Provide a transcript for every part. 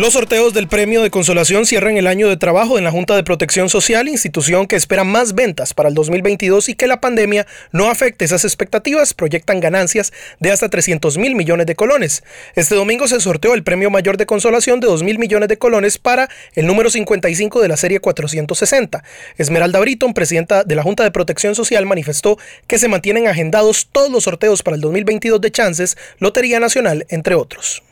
Los sorteos del Premio de Consolación cierran el año de trabajo en la Junta de Protección Social, institución que espera más ventas para el 2022 y que la pandemia no afecte esas expectativas, proyectan ganancias de hasta 300 mil millones de colones. Este domingo se sorteó el Premio Mayor de Consolación de 2 mil millones de colones para el número 55 de la serie 460. Esmeralda Britton, presidenta de la Junta de Protección Social, manifestó que se mantienen agendados todos los sorteos para el 2022 de Chances, Lotería Nacional, entre otros.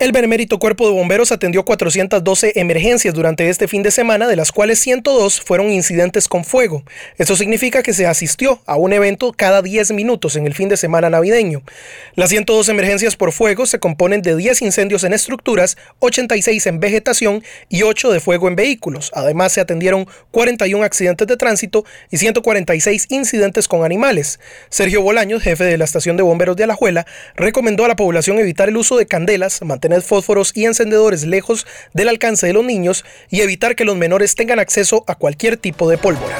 El Benemérito Cuerpo de Bomberos atendió 412 emergencias durante este fin de semana, de las cuales 102 fueron incidentes con fuego. Esto significa que se asistió a un evento cada 10 minutos en el fin de semana navideño. Las 102 emergencias por fuego se componen de 10 incendios en estructuras, 86 en vegetación y 8 de fuego en vehículos. Además, se atendieron 41 accidentes de tránsito y 146 incidentes con animales. Sergio Bolaños, jefe de la estación de bomberos de Alajuela, recomendó a la población evitar el uso de candelas, mantener tener fósforos y encendedores lejos del alcance de los niños y evitar que los menores tengan acceso a cualquier tipo de pólvora.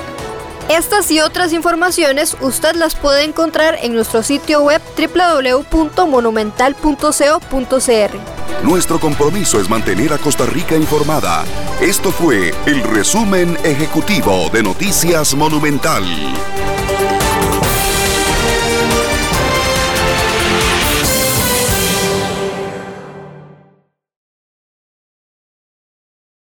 Estas y otras informaciones usted las puede encontrar en nuestro sitio web www.monumental.co.cr. Nuestro compromiso es mantener a Costa Rica informada. Esto fue el resumen ejecutivo de Noticias Monumental.